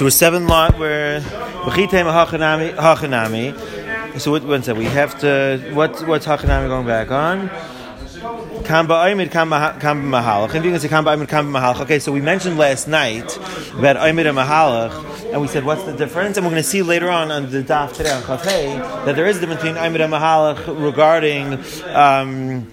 So seven lot. We're hachanami. So what, one second. We have to. What what's hachanami going back on? Okay, so we mentioned last night about Oimid and Mahalach, and we said what's the difference? And we're going to see later on on the daf today on Kafei that there is a difference between Oimid and Mahalach regarding. Um,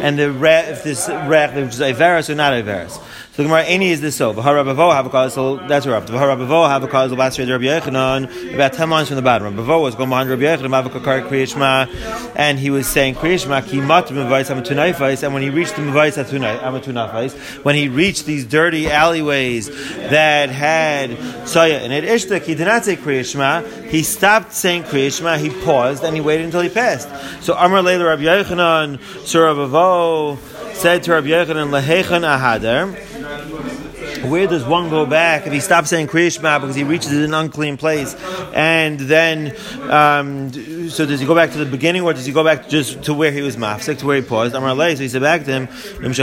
and the re, if this rech which is Iveris or not Iveris. So the Gemara any is this so. V'harabavo so that's right. V'harabavo of last year Rabbi Yechanan about ten lines from the bottom. Rabbi was going behind Rabbi Yechanan Mavakakar Kriyishma, and he was saying Kriyishma ki mat mevais amatunayfais, and when he reached the mevais amatunayfais, when he reached these dirty alleyways that had Saya in it, Ishta he did not say Kriyishma, he stopped saying Kriyishma, he paused and he waited until he passed. So Amar Leila Rabbi Yechanan, Surah said to Rabbi Yechanan Lehechan Ahader. Where does one go back if he stops saying Kriyishma because he reaches an unclean place? And then, um, so does he go back to the beginning or does he go back just to where he was mafsik, to where he paused? Amar so he said back to him, if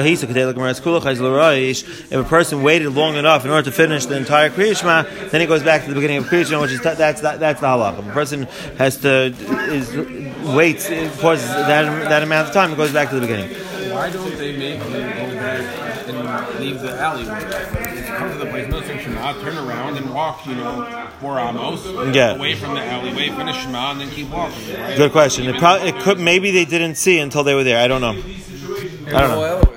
a person waited long enough in order to finish the entire Kriyishma, then he goes back to the beginning of Kriyishma, which is, that's, that, that's the halakha. If a person has to, is, waits, pauses that, that amount of time, it goes back to the beginning. Why don't they make him go back and leave the alleyway? come to the place, no Shema, turn around and walk, you know, four amos yeah. away from the alleyway, finish Shema, and then keep walking. Right? Good question. It, probably, it could maybe they didn't see until they were there. I don't know. I don't know.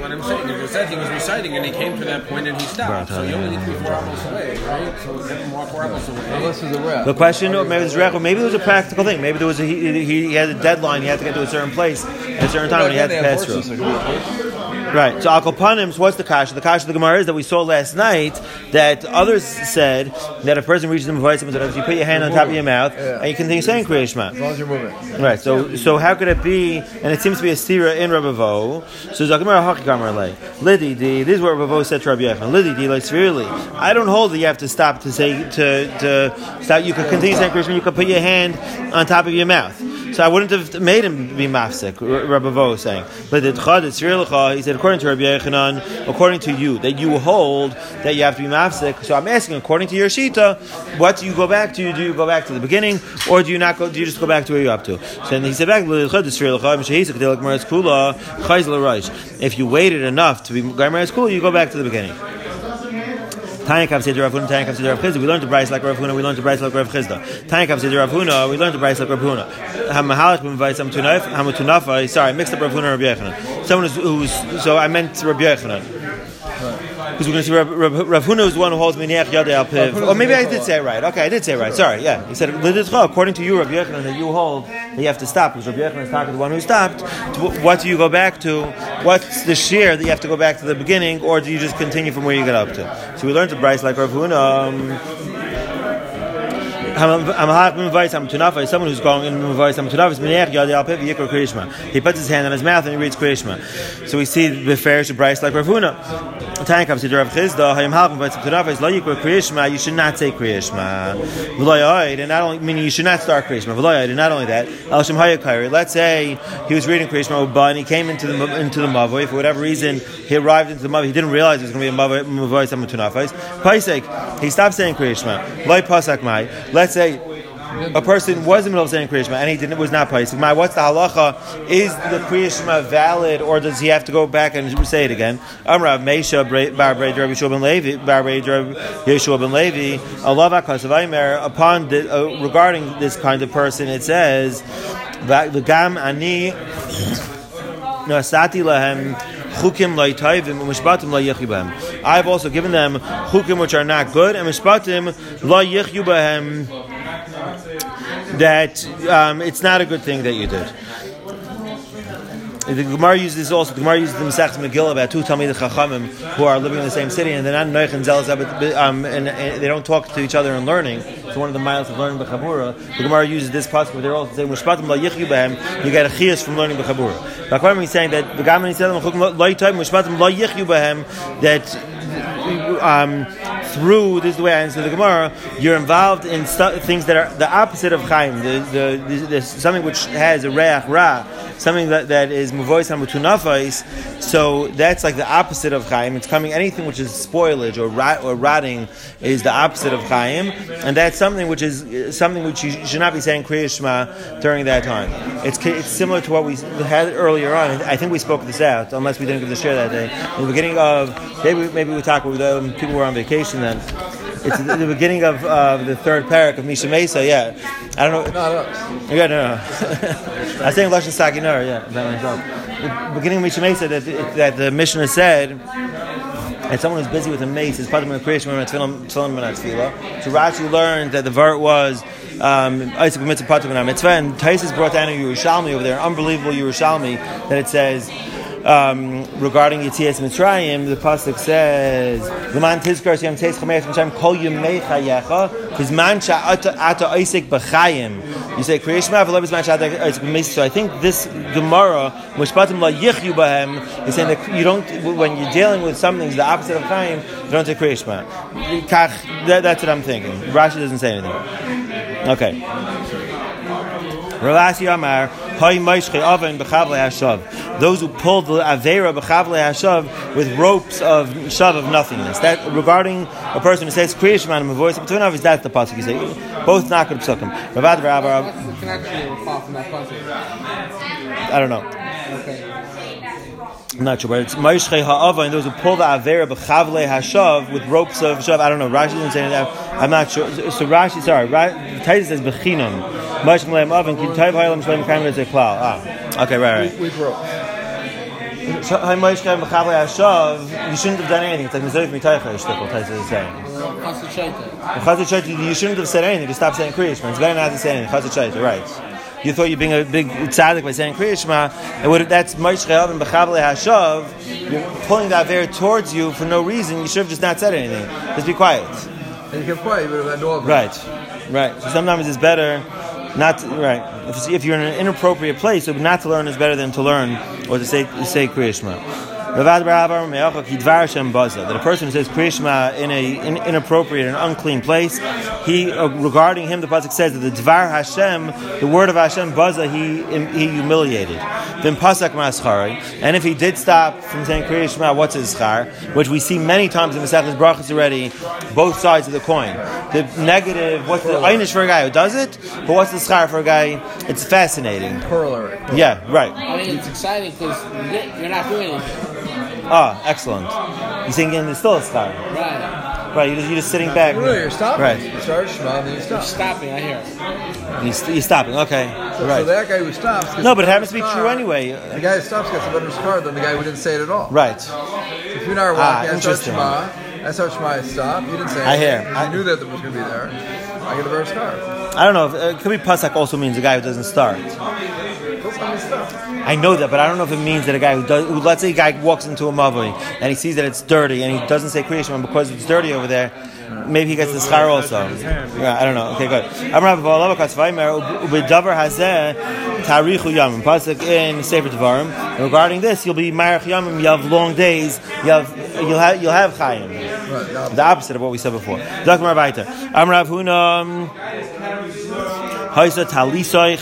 What I'm saying is, it said he was reciting and he came to that point and he stopped. So you only need to be four amos away, right? So let him walk four amos away. Unless there's a rep. The question, maybe there's a rep, maybe it was a practical thing. Maybe there was a, he, he, had a deadline. He had to get to a certain place at a certain time, and he had to pass through. Right. So Akopanim, what's the kasha? The kasha of the Gemara is that we saw last night that others said that a person reaches the Mavaisim, you put your hand on top of your mouth and you continue saying Kriya Shema. As long as you're moving. Right. So so how could it be? And it seems to be a stira in Rabavo. So Gemara Hakikamar lay. Lidi di. This is what Rabavo said to Rabbi Yechon. Lidi di like severely. I don't hold that you have to stop to say to to stop. You could continue saying Kriya. You could put your hand on top of your mouth. So I wouldn't have made him be mafsik. Rabbi Vo was saying, but the Chad He said, according to Rabbi Yechanan, according to you, that you hold that you have to be mafsik. So I'm asking, according to your shita, what do you go back to? Do you go back to the beginning, or do you not go? Do you just go back to where you're up to? So then he said back, if you waited enough to be Gaimer Kula, you go back to the beginning. Tanya Kav Seder Rav Huna, Tanya Kav Seder Rav Chisda. We learned to brisa like Rav Huna, we learned to brisa like Rav Chisda. Tanya Kav Seder Rav Huna, we learned to brisa like Rav Huna. Hamahalach b'mvayis hamutunaf, hamutunafa, sorry, mixed up Rav Huna and Rav Yechanan. Someone who's, who's, so I meant Rav Yechanan because we're going to see Rav, Rav, Rav Huna is the one who holds Miniach Yadei Al Piv. Or maybe I did say it right. Okay, I did say it right. Sorry, yeah. He said, according to you, Rav Yechanan, that you hold, that you have to stop, because Rav Yechanan is talking to the one who stopped. What do you go back to? What's the shear that you have to go back to the beginning, or do you just continue from where you got up to? So we learned to brisa like Rav Huna. Um, Someone who's going in He puts his hand on his mouth and he reads Krishma. So we see the fair to brisa like Rav Huna. Tanya comes to Rav Chisda, Hayim Kriyishma, you should not say Kriyishma. V'loyoid, and not only, meaning you should not start Kriyishma. V'loyoid, and not only that, El Shem Hayakairi. Let's say he was reading Kriyishma, but he came into the into the Mavoi, for whatever reason, he arrived into the Mavoi, he didn't realize it was going to be a Mavoi, Samatunafais. Paisek, he stopped saying Kriyishma. Loi Pasak Mai. Let's say, a person was in the middle of saying Kriyishma and he didn't, was not Paisik. My, what's the halacha? Is the Kriyishma valid or does he have to go back and say it again? Amrav Meisha Bar Rabbi Yeshua ben Levi, Bar Yeshua ben Levi, Allah Akasav upon the, uh, regarding this kind of person, it says, Gam Ani Nasati Lahem chukim lo'itayvim u'mishpatim lo'yichyu b'hem. I've also given them chukim which are not good and mishpatim lo'yichyu b'hem that um, it's not a good thing that you did. The Gemara uses this also. The Gemara uses the Masech Megillah about two Talmid Chachamim who are living in the same city and they're not Noich and Zealous, um, and, and, they don't talk to each other in learning. It's one of the miles of learning B'Chabura. The Gemara uses this pasuk, but they're also saying Mushpatim La Yichyu Behem. You get a chiyas from learning B'Chabura. B'Chabura is saying that the Gaman said Mushpatim La Yichyu Behem that um, through this is the way I answer the Gemara. You're involved in things that are the opposite of Chaim. The, the, the, something which has a reach ra, something that, that is muvois hamutunafais. So that's like the opposite of Chaim. It's coming anything which is spoilage or rot, or rotting is the opposite of Chaim, and that's something which is something which you should not be saying Kriya Shema during that time. It's, it's similar to what we had earlier on. I think we spoke this out, unless we didn't give the share that day. In the beginning of maybe maybe we talked with them. People were on vacation then. It's the beginning of uh, the third parak of Misha Mesa. Yeah, I don't know. No, no. Yeah, no. no. I was saying Lashon Saginar. Yeah, about myself. The beginning of Misha Mesa that that the Mishnah said and someone who's busy with a mace is part of the creation when tefillin tefillin So Rashi learned that the vert was Isaac um, Isaac mitzvah patuk mitzvah, and Taisus brought down a Yerushalmi over there, an unbelievable Yerushalmi that it says um, regarding Yitzias Mitzrayim, the pasuk says, "L'man tizkar siyam teis chameis Mitzrayim kol yemei chayecha, because man ata Isaac b'chayim." You say creation of man ata Isaac b'meis. So I think this Gemara, Mishpatim la yichyu b'hem, is saying that you don't when you're dealing with something the opposite of chayim, you don't say creation. That, that's what I'm thinking. Rashi doesn't say anything. Okay. Ravasi Amar, Hay Maishche Oven Bechavle Hashav those who pulled the Avera B'chavle Hashav with ropes of Shav of nothingness. That regarding a person who says Kriya Shema and voice of is that the pasuk you say both good psukim. Ravad Rabba. I don't know. I'm not sure, but it's Maishche Ha'ava and those who pull the Avera B'chavle Hashav with ropes of Shav. I don't know. Rashi didn't say that. I'm not sure. So Rashi, sorry, Taisa says Bechinam. Maishche Leim Oven. Kitayv Ha'ilam Shleim Kaim. Ah, okay, right, right. With ropes you shouldn't have done anything. It's like Mizoif Mitaycha Shtickle, Taisa is saying. Chazit Shaita. You shouldn't have said anything. Just stop saying Kriya It's better not to say anything. Chazit Shaita, right. You thought you're being a big tzaddik by saying Kriya Shema, and what, that's Moshe Chayav and Bechavle Hashav. You're pulling that there towards you for no reason. You should have just not said anything. Just be quiet. And you kept quiet. You would have had no Right, right. So sometimes it's better not to, right. If, if, you're in an inappropriate place, not to learn is better than to learn or to say say Kriyashma. That a person who says Krishma in a in, inappropriate and unclean place, he uh, regarding him the pasuk says that the Dvar Hashem, the word of Hashem, Baza, he he humiliated. Then pasak maschari, and if he did stop from saying Krishma, what's his schar? Which we see many times in the Masechtas Brachas already, both sides of the coin. The negative, what's the einish for a guy who does it, but what's the schar for a guy? It's fascinating. Corollary. Yeah, right. I mean, it's exciting because you're not doing it. Ah, excellent. You're saying it's still a star. Right. Right, you're just, you're just sitting back. No, you're stopping. Right. You start Shema, then you stop. You're stopping, I hear. You're, st- you're stopping, okay. So, right. so that guy who stops. No, but it happens to be true anyway. The guy who stops gets a better scar than the guy who didn't say it at all. Right. So if you and I are Ah, walking, I start interesting. Shema, I start Shema, I stop, you didn't say I hear. I- knew that it was going to be there. I get a better scar. I don't know. If, uh, it could be pasak also means a guy who doesn't start. I know that, but I don't know if it means that a guy who does. Who, let's say a guy walks into a mavoi and he sees that it's dirty and he doesn't say creation because it's dirty over there. Maybe he gets the schar also. Yeah, I don't know. Okay, good. Pasuk in Sefer Devarim. Regarding this, you'll be marich yamim. You have long days. You have you'll have you'll have chayim. The opposite of what we said before. Zakmar Baita. I'm Rav Huna. Haisa talisoi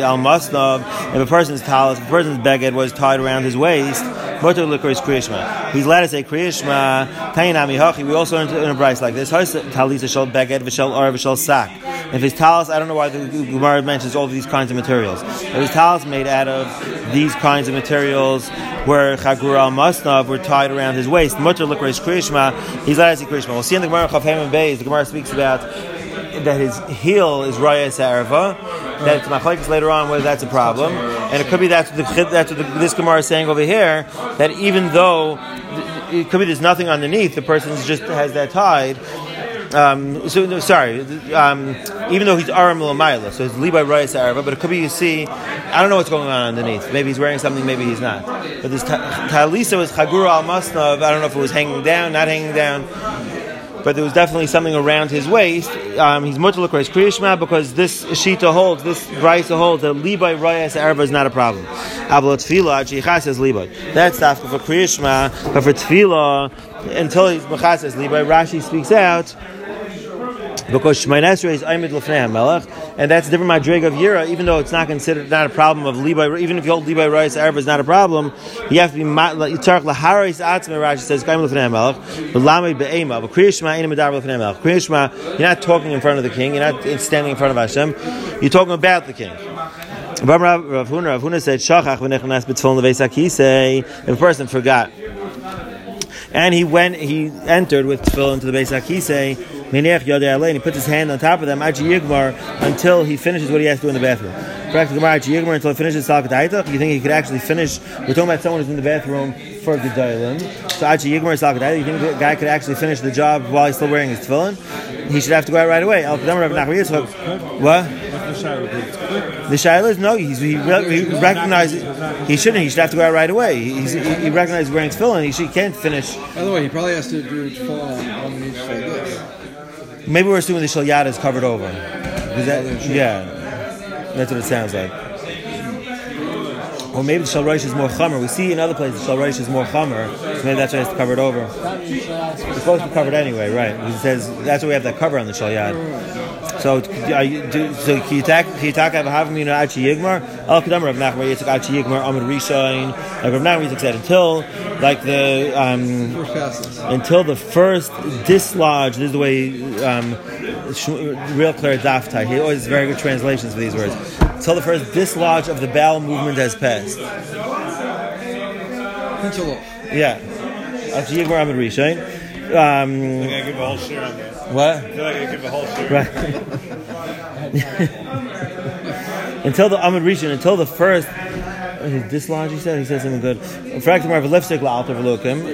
al masnav. If a person's talis, if a person's beged was tied around his waist, motor licorice kriyishma. He's allowed to say kriyishma. Tainami hachi. We also learned in a price like this. Haisa talisa shel beged v'shel or v'shel sak. If his talis, I don't know why the Gemara mentions all these kinds of materials. If his talis made out of these kinds of materials, where chagur al masnav were tied around his waist, mutter licorice kriyishma. He's allowed to say kriyishma. We'll see in the Gemara Chav Beis. The Gemara speaks about that his heel is raya sarava. That's machlekes later on whether that's a problem, and it could be that's what the, that's what the, this Gemara is saying over here. That even though it could be there's nothing underneath, the person just has that tied. Um, so no, sorry, um, even though he's aram l'mayla, so it's liba raya sarava, but it could be you see, I don't know what's going on underneath. Maybe he's wearing something, maybe he's not. But this ta- talisa was chagura al masnav. I don't know if it was hanging down, not hanging down but there was definitely something around his waist. Um, he's mutter l'kreis kriyishma because this shita holds, this brisa holds that libay rayas arba is not a problem. Abla tefillah, sheikha says libay. That's after for kriyishma, but for tefillah, until he's Mechases Levi. Rashi speaks out because Shemoneh Esrei is Aimid Lefnei Melech, and that's different madrig of Yira, even though it's not considered not a problem of Levi, even if you hold Levi Rice Arab is not a problem, you have to be Yitzark Laharis Atzme, Rashi says, Aimid Lefnei Melech, but Lamed Be'ema, but Lefnei you're not talking in front of the king, you're not standing in front of Hashem, you're talking about the king. Rav Huna, Rav Huna said, Shachach leveis If a person forgot, and he went, he entered with tefillin into the Beis Hakisei, and he puts his hand on top of them, Achi Yigmar, until he finishes what he has to do in the bathroom. Correct, Gemara Achi Yigmar until he finishes Salkat Aitach. You think he could actually finish? We're talking about someone who's in the bathroom for Gedalim. So Achi Yigmar Salkat Aitach. You think the guy could actually finish the job while he's still wearing his tefillin? He should have to go out right away. Al What? The shaila is no. He's, he, he recognizes he shouldn't. He should have to go out right away. He's, he, he recognizes wearing tefillin. He, should, he can't finish. By the way, he probably has to do tefillin on one knee like this. Maybe we're assuming the shalyada is covered over. That, yeah, that's what it sounds like. Or maybe the shalroish is more chamer. We see in other places the shalroish is more chamer, so maybe that's why it's covered over. It's supposed to be covered anyway, right? He says that's why we have that cover on the shalyad. So, are you, do, so kiyitak kiyitak have havim you know achi yigmar al kadam Rav Nachman yitzak achi yigmar amid rishain like Rav Nachman yitzak said until like the um, until the first dislodge. This is the way um, real clear daftai. He always has very good translations for these words. Until the first dislodge of the bowel movement has passed. Yeah, achi yigmar amid rishain. Um, I give a whole share on that. What? I feel like I give a whole share. Right. until the Amid Rishon, until the first. Dislodge, he said. He said something good.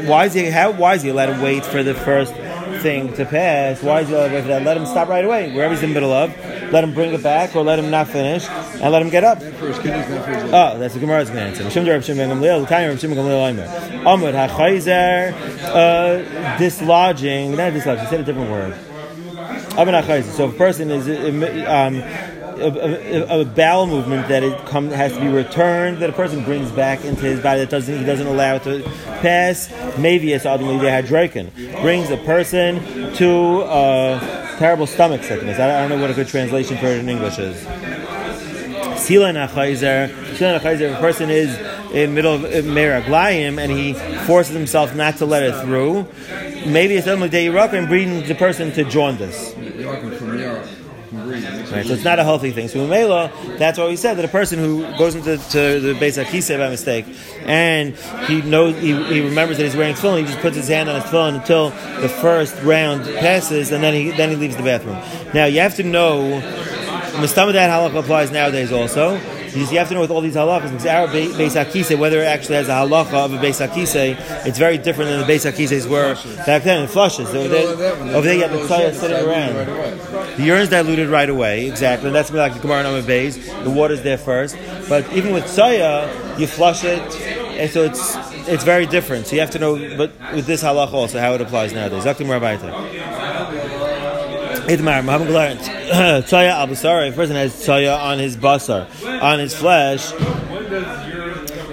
Why is he? How? Why is he allowed to wait for the first thing to pass? Why is he allowed to wait for that? Let him stop right away, wherever he's in the middle of. Let him bring it back, or let him not finish, and let him get up. Oh, that's the Gemara's to answer. Amud uh, dislodging. Not dislodging. He said a different word. So if a person is um, a, a, a, bowel movement that it come, has to be returned, that a person brings back into his body that doesn't he doesn't allow it to pass. Maybe it's ultimately hadroikin brings a person to a terrible stomach sickness. I, I don't know what a good translation for it in English is. Sila. Sila. If a person is in middle of meraglayim and he forces himself not to let it through, maybe it's only day and bringing the person to jaundice. Right, so it's not a healthy thing. So Mela, that's why we said that a person who goes into to the Beis Hakisei by mistake, and he knows he, he remembers that he's wearing tefillin, he just puts his hand on his tefillin until the first round passes, and then he then he leaves the bathroom. Now you have to know. That halakha applies nowadays also. Because you have to know with all these halachas, because our Beis Hakise, whether it actually has a halacha of a Beis Hakise, it's very different than the Beis Hakises were back then. It flushes. Over there, you have the tzaya sitting around. The urine's diluted right away, exactly. And that's like the Gemara Nama Bays. The water's there first. But even with tzaya, you flush it, and so it's it's very different. So you have to know, but with this halacha also, how it applies nowadays. Rabbaita. Idmar, Muhammad learned Tzaya al Basar. A person has Tzaya on his basar, on his flesh.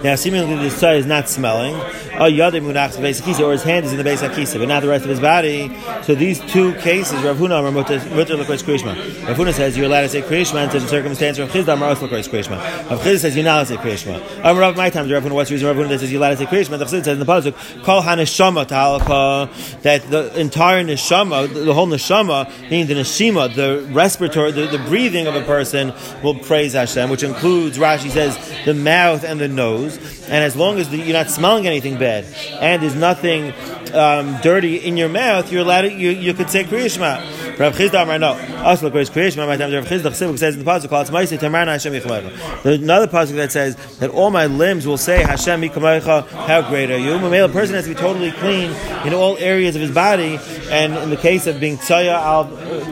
Now, seemingly this tzaya is not smelling. Or his hand is in the base Akisa, but not the rest of his body. So these two cases, Rav Huna are Mutter Lekreis Krishma. Rav Huna says you're allowed to say Krishma in certain circumstances. Rav Chisda Maros Lekreis Krishma. Rav Chisda says you're not allowed to say Krishma. Um, Rav my time, Rav Huna, what's the reason Rav Huna says you're allowed to say Krishma? Rav Chisda says in the Pasuk, Kol HaNeshama Ta'alaka, that the entire Neshama, the whole Neshama, meaning the Neshima, the respiratory, the, the breathing of a person will praise Hashem, which includes, Rashi says, the mouth and the nose. And as long as the, you're not smelling anything bad, and there's nothing um, dirty in your mouth, you're allowed to, you, you could say Kriya Shema. Rav Chisda Amar no. Also, Kriya Shema. My time Rav Chisda Chesivuk says in the pasuk, "It's Ma'aseh Tamarna Hashem Yichmecha." There's another pasuk that says that all my limbs will say Hashem Yichmecha. How great are you? A person has to be totally clean in all areas of his body, and in the case of being tzaya al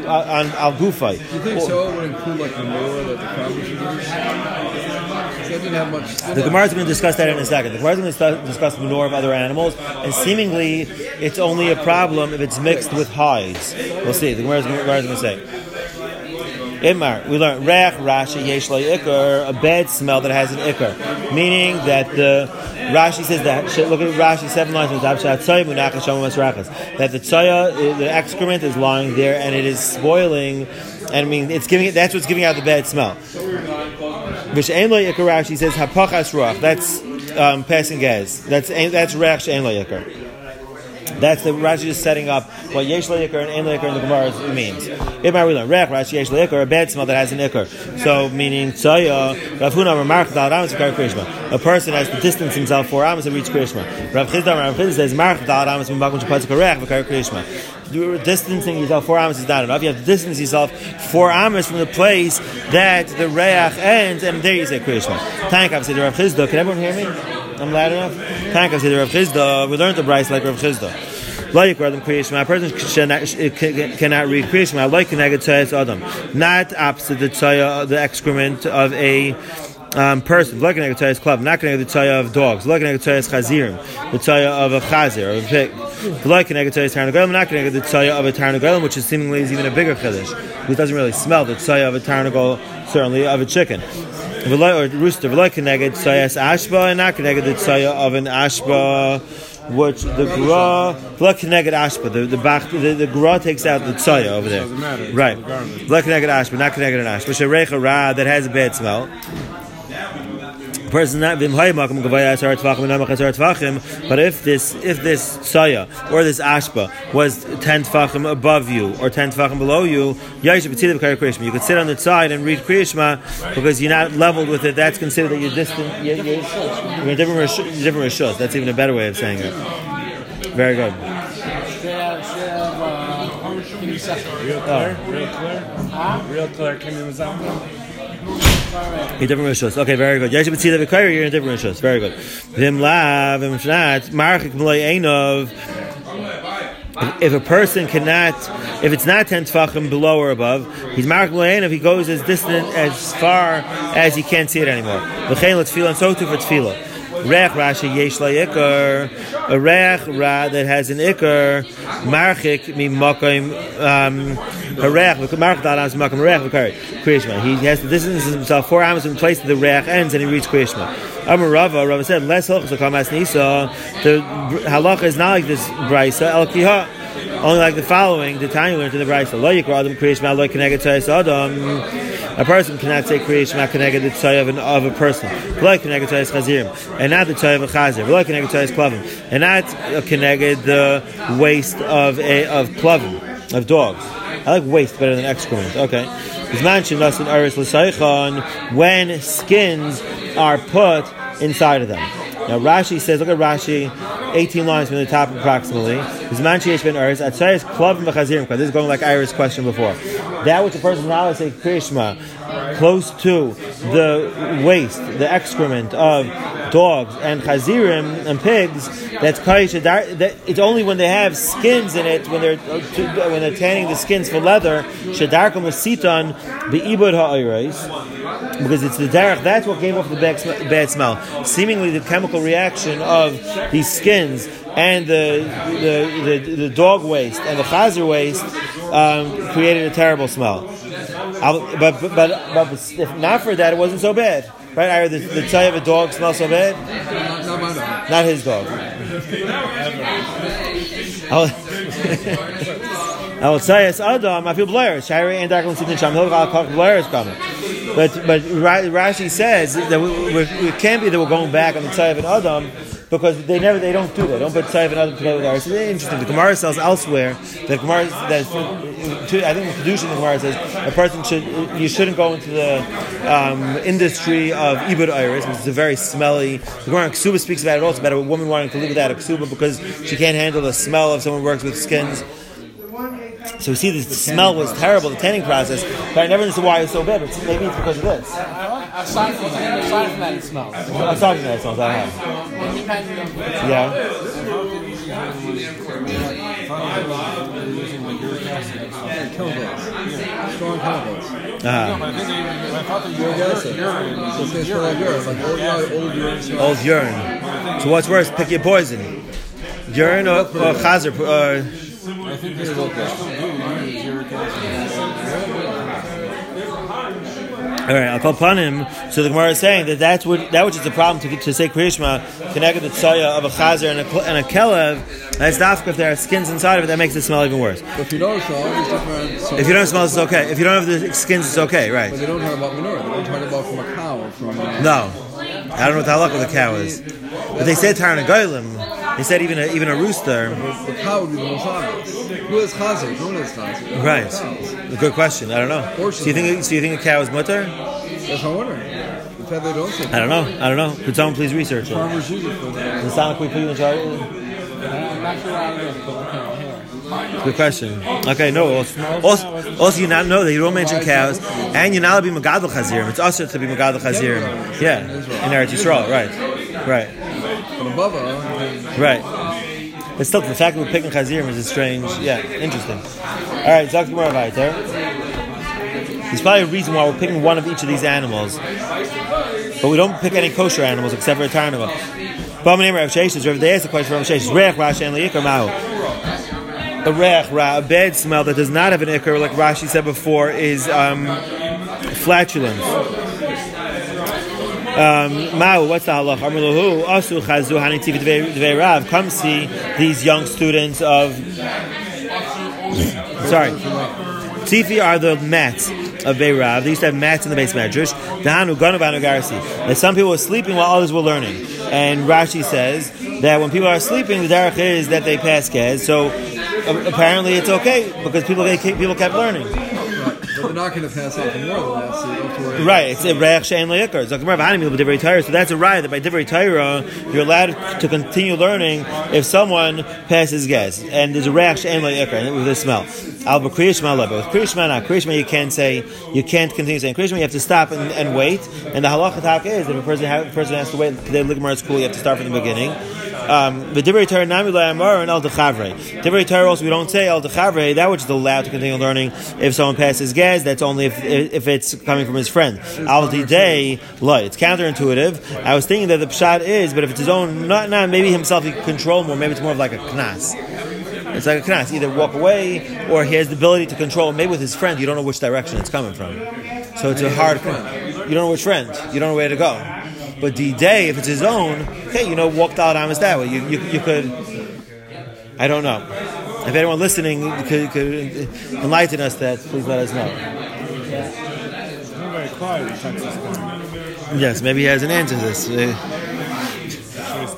uh, on al gufay. Do you think so would include like the manure that the farmer should use? The Gemara is going to discuss that in a second. The Gemara is going to discuss manure of other animals, and seemingly it's only a problem if it's mixed with hides. We'll see. The Gemara is going to say. Imar, we learn Rech Rashi Yesh Lo Ikar, a bad smell that has an Ikar. Meaning that the Rashi says that, look at Rashi, seven lines, that the tzaya, the excrement is lying there and it is spoiling, and I mean, it's giving it, that's what's giving out the bad smell. Vishain Lo Ikar Rashi says Hapachas Ruach, that's um, passing gas. That's, that's Rech Shein Lo Ikar. That's the Rashi is setting up what yesh leikar and ein leikar in the Gemara means. If I learn rech Rashi yesh leikar, a bad smell that has an ikar. So meaning tzaya Ravhuna Ramarch Dal Ramas Krishma. A person has to distance himself four amas to reach Krishma. Rav Chizdam Rav Chizdam says March Dal Ramas Mimakum Shapatz Karech V'Kar Krishma. Distancing yourself four amas is not enough. You have to distance yourself four amas from the place that the reach ends, and there you say Krishma. Thank said Rav Chisda. Can everyone hear me? I'm glad enough. Tanka said Rav Chisda. We learned the brisa like Rav Chisda. Like Radam Kriyishma, a person cannot read Kriyishma. Like Keneged Tzayas Adam, not opposite the tzaya, the excrement of a um, person. Like Keneged Tzayas club, not Keneged the tzaya of dogs. Like Keneged Tzayas Chazirim, the tzaya of a chazir, of a pig. Like Keneged Tzayas Tarnagolim, not Keneged the tzaya of a Tarnagolim, which is seemingly is even a bigger chiddush, which doesn't really smell the tzaya of a Tarnagol, certainly of a chicken or rooster, v'loy connected sayas ashba, and not connected the saya of an ashba, which the gra, v'loy connected ashba, the the, back, the, the gra takes out the saya over there. Right. V'loy connected ashba, not connected an ashba. Sherecha ra, that has a bad smell person not but if this if this saya or this ashba was ten tefachim above you or ten tefachim below you, you could sit on the side and read kriyishma because you're not leveled with it. That's considered that you're distant. You're, you're, you're different different rishos. That's even a better way of saying it. Very good. Real clear, oh. real clear, real clear. Can you in different rishos. Okay, very good. Yesh b'tzila you're in different rishos. Very good. Vim lav, vim shnat, marchik m'loy einov. If a person cannot, if it's not ten tefachim below or above, he's mark if he goes as distant as far as he can't see it anymore. L'chein let's and so too for tefillah. Rech Rashi Yesh Ikar, a Rech Ra that has an Ikar, Marchik mi Makim, um, a Rech, March that has Makim Rech Krishma. He has to distance himself four arms from the place that the Rech ends and he reaches Krishma. Amar Rava, Rava said, less halachas kamas nisa. The halacha is not like this brisa el kiha. Only like the following, the time went to the brisa. Lo yikra adam kriyishma lo keneged adam. A person cannot say Shema Keneged the tzay of, a person. V'lo Keneged tzay chazirim. And not the tzay of a chazir. V'lo Keneged tzay klavim. And not Keneged the waste of a, of klavim, of dogs. I like waste better than excrement. Okay. When skins are put inside of them. Now Rashi says, look at Rashi, 18 lines from the top approximately. This is going like Iris' question before. That which a person now say Krishma, close to the waste, the excrement of dogs and chazirim and pigs, that's that it's only when they have skins in it, when they're when they're tanning the skins for leather, shadarkum sitan beibud ha'ayres, because it's the derech. That's what gave off the bad smell. Seemingly, the chemical reaction of these skins and the the, the, the dog waste and the chazer waste um, created a terrible smell. But, but, but, but if not for that, it wasn't so bad. Right? Either the, the tie of a dog smells so bad? Not, his dog. I will say it's Adam. I feel blur. Shari and Darkland Sitin Sham Hill Blur is coming. But but Rashi says that we, we can't be that we're going back on the tie of an Adam because they never they don't do that. They don't put Tzayv and other together with ours. It's interesting. The Gemara says elsewhere that Gemara that I think the Kedushin the Gemara says a person should you shouldn't go into the um, industry of ibud iris, which is a very smelly. The Gemara Ksuba speaks about it also about a woman wanting to live without a Ksuba because she can't handle the smell of someone who works with skins. So we see the smell was terrible, the tanning process, but I never understood why it was so bad. But maybe it's because of this. Aside from that, aside from that, it smells. Aside from that, it smells. I have. Yeah. Strong chemicals. Uh-huh. Old urine. So what's worse? Pick your poison. Urine or, or chazer. Or, I think this is okay. All right, I'll call upon him. So the Gemara is saying that that's what that which is the problem to, to say Krishma connected the tzaya of a chazer and a, and a kelev. That's dafka if there are skins inside of it, that makes it smell even worse. If you don't smell, it's different. So if you don't smell, it's okay. If you don't have the skins, it's okay, right? But they don't talk about menorah. They don't talk about from a cow. From a, no, I don't know what the halakha of the cow is. But they said Taran They said even a, even a rooster. The cow would be the most obvious. Who is chazer? Who is chazer? Right. Good question. I don't know. So you think so? You think a cow is mutter? That's my wondering. I don't know. I don't know. Could someone please research it? Farmers use it for that. Does sound like we put you in charge? Good question. Okay, no. Also, also, you not know that you don't mention cows, and you're not allowed to be magadol chazirim. It's also to be magadol chazirim. Yeah, in Eretz Yisrael, right, right, right. But still, the fact that we're picking chazirim is a strange. Yeah, interesting. All right, Zak. There's probably a reason why we're picking one of each of these animals, but we don't pick any kosher animals except for a tarnava. But my name Rav. Rav, they asked the question for Rav Sheshes. Reach Rashi and a rech, a bad smell that does not have an ikr, like Rashi said before, is um, flatulence. Um, Mao, what's the halach? Amalahu, asu chazu haniti v'dvei rav. Come see these young students of. Sorry, Tifi are the mats of Beirav. They used to have mats in the base medrash. Dahanu ganavanu garasi. That some people were sleeping while others were learning. And Rashi says that when people are sleeping, the derech is that they pass gaz. So apparently it's okay because people people kept learning. They're not going to pass out more than that, so. Right, it's a reich shein leikar. So that's a right that by divrei Torah you're allowed to continue learning if someone passes gas, and there's a reich shein leikar with the smell. Al b'kriyishma but with kriyishma not kriyishma you can't say you can't continue saying kriyishma. You have to stop and, and wait. And the halacha is if a person, a person has to wait, the ligmar is cool. You have to start from the beginning. Um, the Divrei Torah Nami Amar and El Dechavre. Divrei Torah also we don't say El Dechavre, that which is allowed to continue learning if someone passes gas, that's only if, if it's coming from his friend. Al Day, It's counterintuitive. I was thinking that the Pshat is, but if it's his own, not, not maybe himself he can control more, maybe it's more of like a knas. It's like a knas. Either walk away or he has the ability to control. Maybe with his friend, you don't know which direction it's coming from. So it's a hard. You don't know which friend. You don't know where to go. But the day, if it's his own, okay, you know, walked out Amos that way. You, you, you could, I don't know. If anyone listening could, could enlighten us that, please let us know. Yes, maybe he has an answer to this. Uh.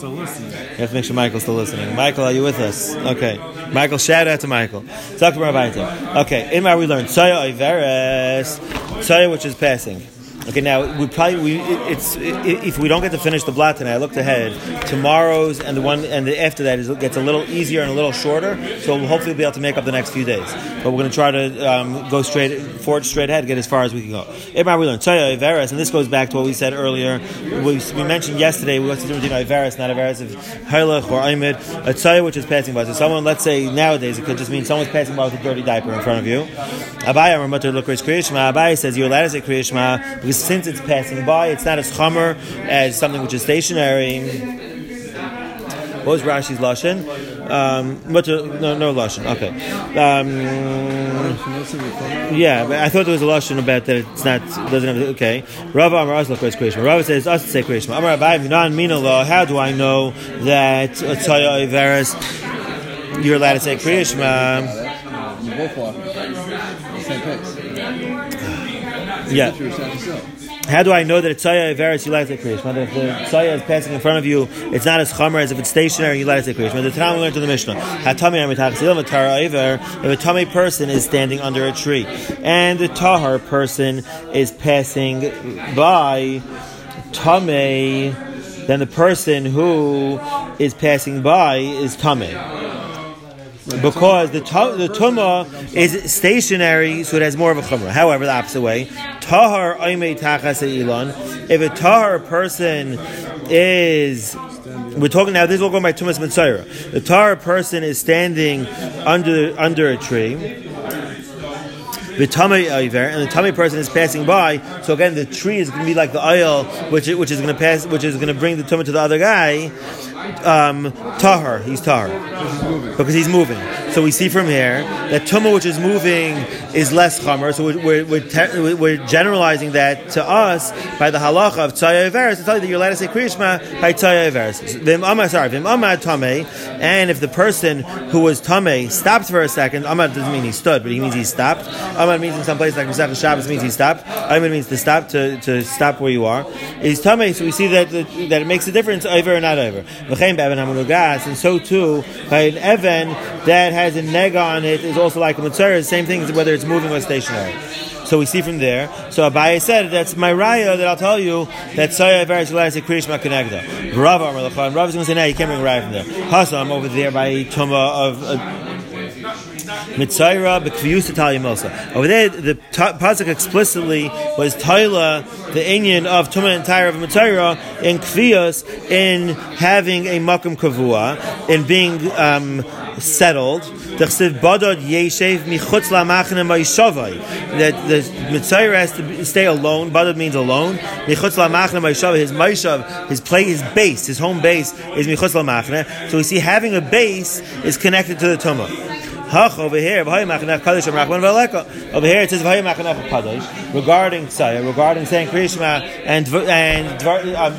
You have to make sure Michael's still listening. Michael, are you with us? Okay. Michael, shout out to Michael. Talk to Okay, in my we learned Saya Iveres, Saya which is passing. Okay, now we probably we it's if we don't get to finish the blot tonight, I looked ahead. Tomorrow's and the one and the after that is gets a little easier and a little shorter. So we'll hopefully be able to make up the next few days. But we're going to try to um, go straight forward, straight ahead, get as far as we can go. Everybody we learned Iveres, and this goes back to what we said earlier. We, we mentioned yesterday what's the difference between Iveres, not Iveres of Hailach or Aimid. A Tzaya which is passing by. So someone, let's say nowadays, it could just mean someone's passing by with a dirty diaper in front of you. Abai Amar. Abai says you're allowed to say Kriyishma because since it's passing by, it's not as chomer as something which is stationary. What was Rashi's lashon? Um, no, no lashon. Okay. Um, yeah, I thought there was a lashon about that. It's not doesn't have. Okay. Rava Amar Asla Kres Krishma. Rava says us to say Krishma. Amar Abayim non mina. How do I know that Tzaya Iveris? You're allowed to say Krishma. Both walking. Same pace. Yeah. How do I know that it's Tzaya Iveris, you like to creation? If the Tzaya is passing in front of you, it's not as Chomer as if it's stationary, you like to creation. The Tanam learned in the Mishnah. If a tummy person is standing under a tree, and the Tahar person is passing by Tame, then the person who is passing by is Tame because the the tuma is stationary, so it has more of a chumrah. However, the opposite way, tahar aimei tachas ilan. If a tahar person is we're talking now. This is all going by tumas mitzayra. The tahar person is standing under under a tree. The tummy and the tummy person is passing by. So again, the tree is going to be like the oil, which which is going to pass, which is going to bring the tummy to the other guy um, tahar. He's tahar because he's moving. So we see from here that tumah, which is moving, is less chamer. So we're, we're, we're, we're, generalizing that to us by the halacha of tzaya veres to tell you that you're allowed to say kriyishma by tzaya veres. Vim sorry, vim amad tame, and if the person who was tame stopped for a second, amad doesn't mean he stood, but he means he stopped. Amad means in some place like Masech Shabbos means he stopped. Amad means to stop to, to stop where you are. He's tame, so we see that that it makes a difference over or not over. And so too by an evan that has a nega on it is also like a mitzvah. Same thing as whether it's moving or stationary. So we see from there. So Abaye said that's my raya that I'll tell you that Saya Veris Elas Krish Makanegda. Rav Amar Lachan. Rav is going to say, no, you can't bring raya from there. Hasam over there by Tuma of. Uh, Mitzayra b'kviyus Mosa. Over there, the pasuk explicitly was Taila, the Inyan of Tuma and Tyra of Mitzayra, in kviyus, in having a makam kavua, in being um, settled. That the Mitzayra has to stay alone. Badad means alone. His Maishav, his play, his base, his home base is Michutz So we see having a base is connected to the Tumah. Hach over here, over here it says regarding Tzaya, regarding saying Krishma and and um,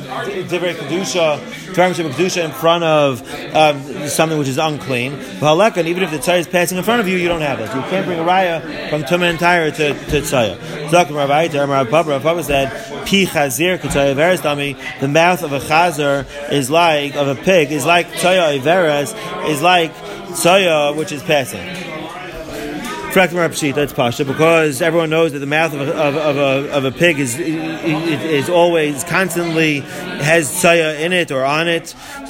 Divrei Kedusha, Dvarim Kedusha in front of um, something which is unclean. And even if the Tzaya is passing in front of you, you don't have it. You can't bring a raya from Tumah and Tyre to, to Tzaya. Zakim Rabbi Rav Papa, Rav Papa said, Pi Chazir K'Tzaya Veres Dami, the mouth of a Chazer is like, of a pig, is like Tzaya Iveres, is like Tzaya, which is passing. That's pasha because everyone knows that the mouth of a, of, of a, of a pig is, is always constantly has tzaya in it or on it. Even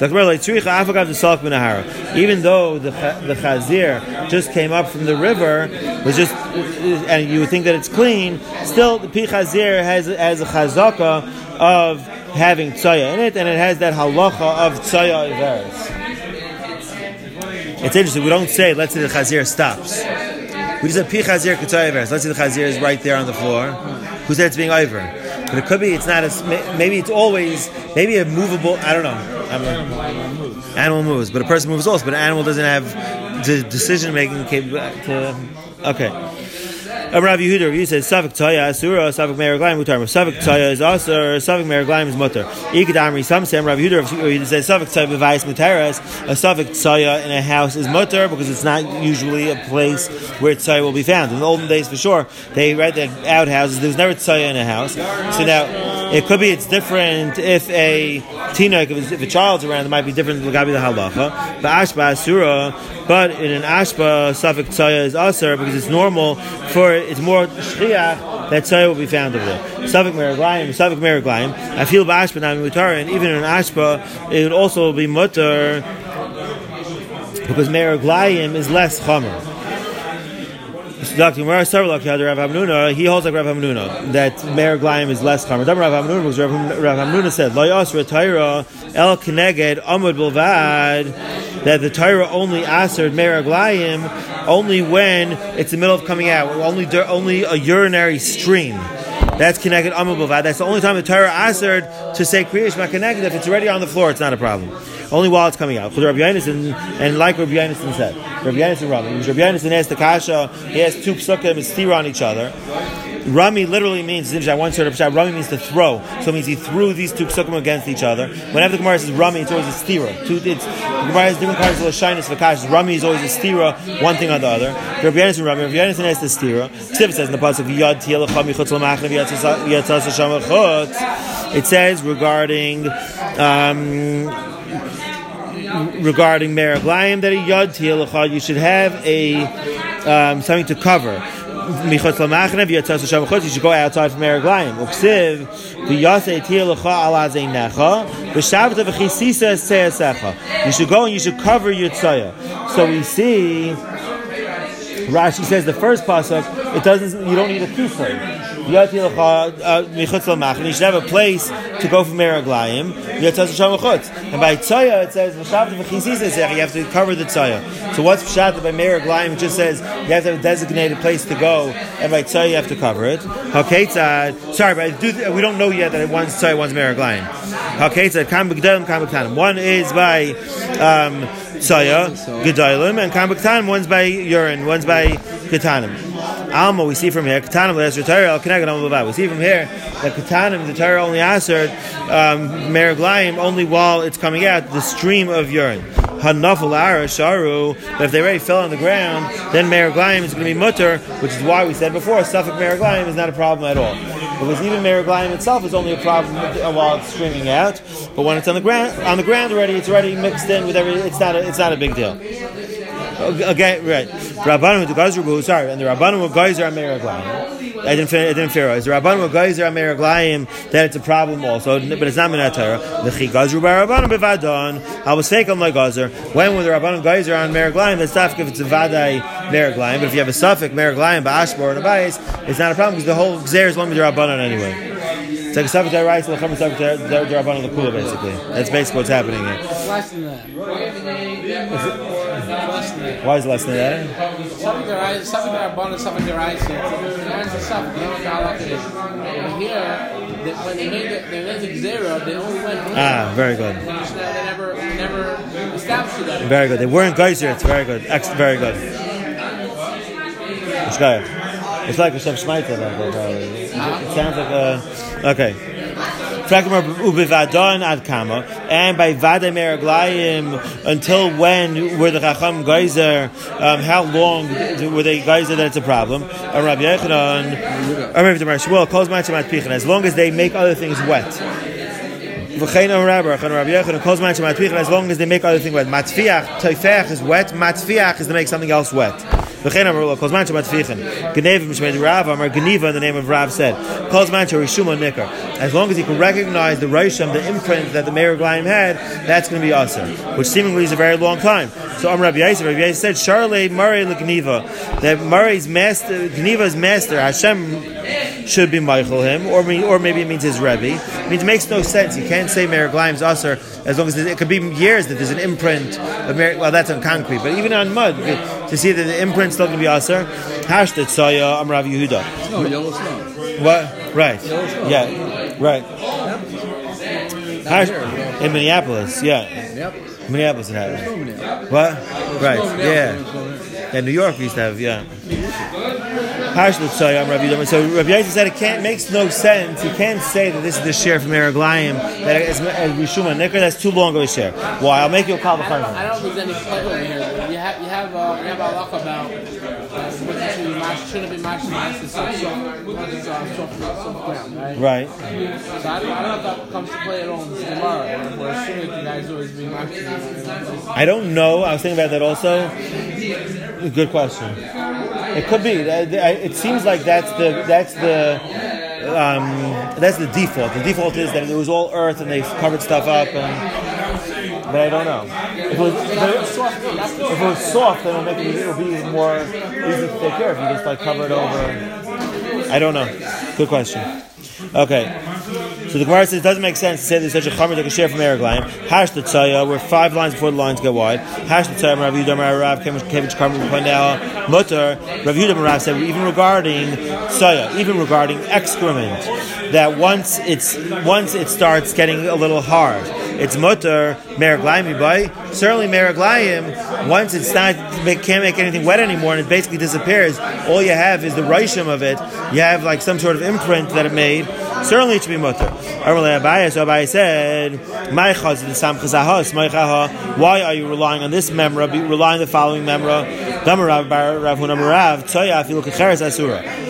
though the the chazir just came up from the river, was just and you would think that it's clean. Still, the pi chazir has has a chazaka of having tzaya in it, and it has that halacha of tzaya iveres. It's interesting. We don't say, let's say the chazir stops. We just have pi chazir k'tayavers. Let's say the chazir is right there on the floor. Who said it's being over? But it could be it's not as maybe it's always maybe a movable. I don't know. Animal moves, but a person moves also. But an animal doesn't have the decision making capability. Okay. Uh, Rav Yehuda, Rav Yehuda says, Savik Taya Asura, Savik Meraglaim Mutar. Savik Taya is Asur, Savik Meraglaim is Mutar. Ikadamri, some say, Rav Yehuda, Rav Yehuda says, Savik Taya Bevais Mutaras, a Savik Taya in a house is Mutar because it's not usually a place where Taya will be found. In the olden days, for sure, they read that outhouses, there was never Taya in a house. So now, it could be it's different if a teenager, if a child's around, it might be different than Gabi the halacha. But Ashba Asura, but in an Ashba, Savik Taya is Asur because it's normal for it's more shriach that tzaya will be found over there. Savik meraglayim, Savik meraglayim. I feel ba'ashba now mutar, and even in ashpa, it would also be mutar because meraglayim is less chamer. He holds like Rav Hamnuna that meraglayim is less chamer. Rav Hamnuna because Rav Hamnuna said, "Lo yasra el keneged amud bilvad." That the Torah only answered meraglayim only when it's the middle of coming out, only only a urinary stream. That's connected amabavad. That's the only time the Torah answered to say kriyish connected. If it's already on the floor, it's not a problem. Only while it's coming out. Rabbi Yonason, and like Rabbi Yonason said, Rabbi Yonason Rabbi, Rabbi Yonason asked the kasha. He has two psukim, it's on each other. Rami literally means, I once heard of Pshat, Rami means to throw. So it means he threw these two psukim against each other. Whenever the Gemara says Rami, it's always a stira. Two, it's, the Gemara has different kinds of shyness for kash. Rami is always a stira, one thing or the other. Rabbi Yonason Rami, Rabbi Yonason has the stira. Ksiv says in the pasuk, Yad tielacham yichutz l'machnev yatzas Hashem chutz. It says regarding, um, regarding Meraglayim that a tielachad, you should have a um, something to cover. You should go outside from. Uksiv, ala zeinecha, v'shavta v'chisisa seyasecha. You should go and you should cover your tzaya. So we see, Rashi says the first pasuk, it doesn't, you don't need a kisei. You should have a place to go from Meraglayim. And by Tzaya it says you have to cover the Tzaya. So what's Pshat by Meraglayim? It just says you have to have a designated place to go, and by Tzaya you have to cover it. Okay, sorry, but do, we don't know yet that one's Tzaya, one's Meraglayim. B'ktanim. One is by um, Saya, Gedalim, and kam b'ktanim. One's by urine. One's by Ketanim. Alma, we see from here, Ketanim l'Esher Torah, al Kenegad We see from here that Ketanim, the Torah only answered um, only while it's coming out, the stream of urine. Hanafal Sharu, but if they already fell on the ground, then Meraglayim is going to be mutter, which is why we said before, Safek Meraglayim is not a problem at all. Because even Meraglayim itself is only a problem while it's streaming out, but when it's on the ground, on the ground already, it's already mixed in with every, it's not a, it's not a big deal. Okay, right. Rabbanu the sorry, and the Rabbanu were Geyser on Meraglayim. I didn't, I didn't figure The Rabbanu Geyser on Meraglayim, that it's a problem also, but it's not Minat Torah. The Chi Geyser by Rabbanu bevadon. I was taken like Geyser. When with the Rabbanu Geyser on Meraglayim, that's tough if it's a Vadai Meraglayim, but if you have a suffix Meraglayim, Ba'ashbor, and a Bais, it's not a problem because the whole Xer is one with the Rabbanon anyway. It's like a suffix right to the Chum suffix Rabbanon the Kula, basically. That's basically what's happening here. Less than that. Why is less than that? Something that are bonus, something that are There's a stuff. How like it is. Over here, when they made it, they made it zero. They only went. Ah, very good. They never, never established that. Very good. They weren't geyser. It's very good. Ex- very good. It's like it's like a Shem Shmaita. It sounds like a okay ad kama, and by vade meraglayim until when were the chacham geyser? Um, how long were they geyser that it's a problem? Or Rabbi Yochanan, or Rabbi Demar Shmuel calls my as long as they make other things wet. As long as they make other things wet. Matfiach, toifech is wet. Matfiach is to make something else wet. V'chein amar lo kol zman shemat fichin. Geniva mishmed Rav amar in the name of Rav said. Kol zman rishuma nikar. As long as he can recognize the Risham, the imprint that the Meraglayim had, that's going to be awesome. Which seemingly is a very long time. So Amr Rabbi Yisrael, Rabbi Yisrael said, Charle Murray Geniva, that Murray's master, Geniva's master, Hashem should be Michael him, or me, or maybe it means his Rebbe. It means it makes no sense. You can't say Meraglayim's Aser as long as it could be years that there's an imprint of Meir, well, that's on concrete, but even on mud, to see that the imprint's still going to be Aser. Hash that Saya Amr Rabbi Yehuda. No, yellow snow. What? Right. Yeah, right. Hash, in Minneapolis, yeah. Minneapolis. Minneapolis it happened. What? Right. Yeah. Yeah, New York we used to have, yeah. So Rabbi Yosef said it can't makes no sense. You can't say that this is the share from Meraglayim that is Rishuma Nikr. That's too long of a share. Why? I'll make you a call I don't think there's any play over here. You have you have uh, you have a lock about uh, shouldn't be the soft soft ground, right? Right. So I don't, I don't know if that comes to play at all in this tomorrow. We're assuming you guys always be matched. I don't know. I was thinking about that also. Good question. It could be. It seems like that's the that's the um, that's the default. The default is that it was all earth and they covered stuff up. And, but I don't know. If it was, if it was soft, then it'll make it, it'll be more easy to take care of. You just like cover it over. I don't know. Good question. Okay. So the Gemara says it doesn't make sense to say there's such a chamer that can share from Eraglayim. Hash the tzaya, we're five lines before the lines go wide. Hash the tzaya, Rav Yudam, Rav Kevich Karmer Pandel, Mutter. Rav Yudam Rav said even regarding tzaya, even regarding excrement, that once it's once it starts getting a little hard, it's mutter meraglayim by certainly meraglayim. Once it's not it can't make anything wet anymore and it basically disappears, all you have is the rishim of it. You have like some sort of imprint that it made. Certainly it should be mutter. Abaye, so Abaye said, "My Why are you relying on this memra? Relying on the following memra? Hunamarav Tzoya Afilu Kecheres Asura."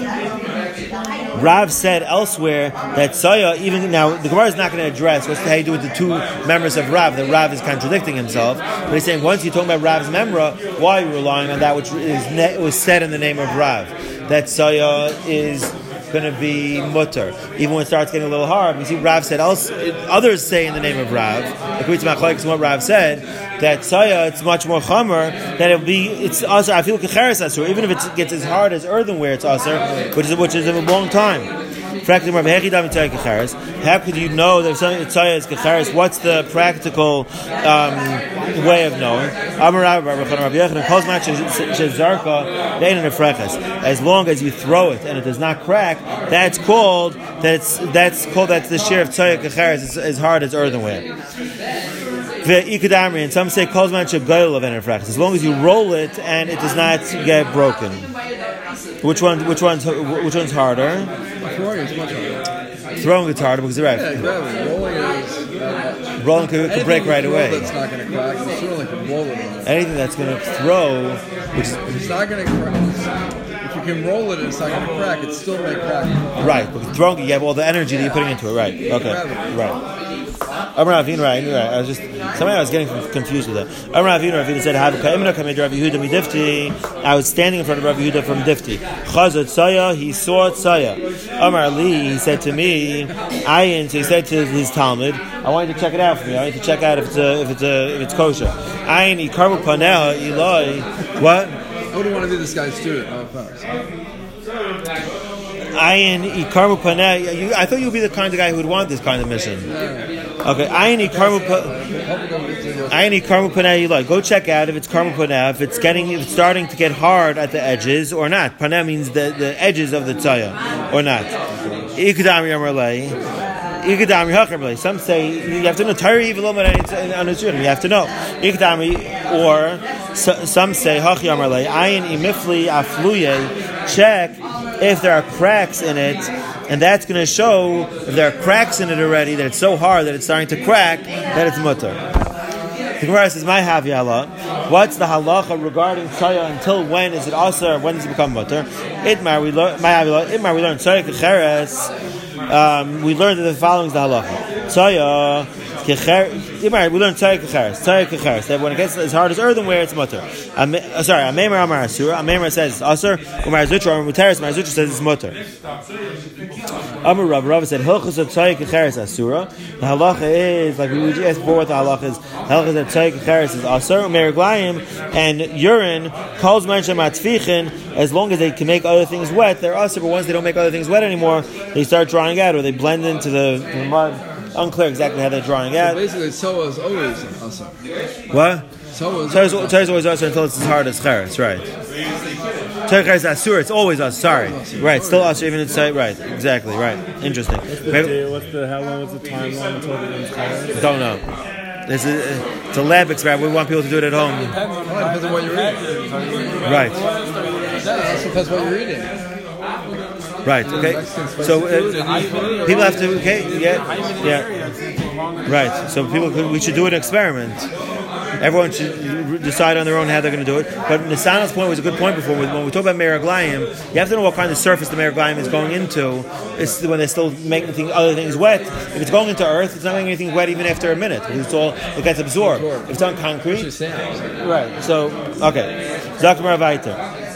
Rav said elsewhere that Saya, even now, the Gemara is not going to address what's the how you do with the two members of Rav. That Rav is contradicting himself. But he's saying once you're talking about Rav's memra, why are you relying on that which is ne- was said in the name of Rav? That Saya is going to be mutter, even when it starts getting a little hard. We see Rav said, others say in the name of Rav, like what Rav said, that Saya, it's much more chamer, that it'll be, it's also, I feel kecheres asur, even if it gets as hard as earthenware, it's asur, which is, which is a long time. How could you know that something Tzaya is Kecharis? What's the practical um, way of knowing? As long as you throw it and it does not crack, that's called that's that's called that's the share of tzoya kacheres. It's as hard as earthenware. And some say kozman shagoyel of enefrachas. As long as you roll it and it does not get broken. Which one? Which one's which one's harder? Throwing is much harder. Throwing it's harder because the right. Yeah, exactly. Rolling is. Uh, rolling could, could break right away. That's not going to crack. You certainly can roll it. Anything that's going to throw, which it's not going to crack. If you can roll it and it's not going to crack, it still may crack. Right, but throwing, you have all the energy that you're putting into it. Right. Okay. Right. Amar Avinu, right, right. I was just somehow I was getting confused with that. Amar Avinu, said, "Have kaimina kamed Rav Yehuda midifti." I was standing in front of Rav Yehuda from Difti. Chazot Saya, he saw Saya. Amar Li, he said to me, Ayin. He said to his Talmud, "I wanted to check it out for me. I wanted to check out if it's a, if it's a, if it's kosher." Ayin panel Eloi. What? I would want to be this guy's student. Oh, Ayin Ikarmu Paneh. I thought you would be the kind of guy who would want this kind of mission. Okay, Ayin Ikarmu Ayin Ikarmu Paneh. Like, go check out if it's Karmu Paneh. If it's getting, if it's starting to get hard at the edges or not. Paneh means the, the edges of the tzaya or not. Ikadam Yamarlei. Some say you have to know Torah even on You have to know. Or some say Hachi Amarle Ayin Imifli Afluye. Check if there are cracks in it, and that's going to show if there are cracks in it already that it's so hard that it's starting to crack that it's mutter. The Gemara says, "My havyala. What's the halacha regarding tzaya? Until when is it also? When does it become mutter? Itmar we learn. My havyala. Itmar we learn tzaya. Um, we learned that the following is the halacha. Tzaya we learn tzayik kecheres. Tzayik kecheres. That when it gets as hard as earthenware, it's mutter. Uh, sorry, Ameimar Amar Asura. Ameimar says asur. Umar Zutra. Umar Muteres. Umar Zutra says it's mutter. Amar Rav. Rav said hilchos of tzayik kecheres asura. The halacha is like we asked before. What the halacha is? Halacha is that kecheres is asur. Umer glayim and urine calls mention matfichin. As long as they can make other things wet, they're asur. But once they don't make other things wet anymore, they start drying out or they blend into the mud. Unclear exactly how they're drawing out. So basically, so is always awesome. What? So is always awesome until it's as hard as cheres, right? Torah is asur. It's always us. Sorry, right? Still asur even in say right. Exactly right. Interesting. What's the, day, what's the how long was the timeline until it becomes cheres? Don't know. It's a, it's a lab experiment. We want people to do it at home. Depends on what you're eating. Right. That depends what you're eating. Right. Okay. So uh, people have to. Okay. Yeah. Yeah. Right. So people, could, we should do an experiment. Everyone should decide on their own how they're going to do it. But Nisana's point was a good point before. When we talk about Meraglayim, you have to know what kind of surface the Meraglayim is going into. It's when they're still making things, other things wet. If it's going into earth, it's not making anything wet even after a minute. It's all it gets absorbed. If it's on concrete, right? So okay, Zakmar Vaiter.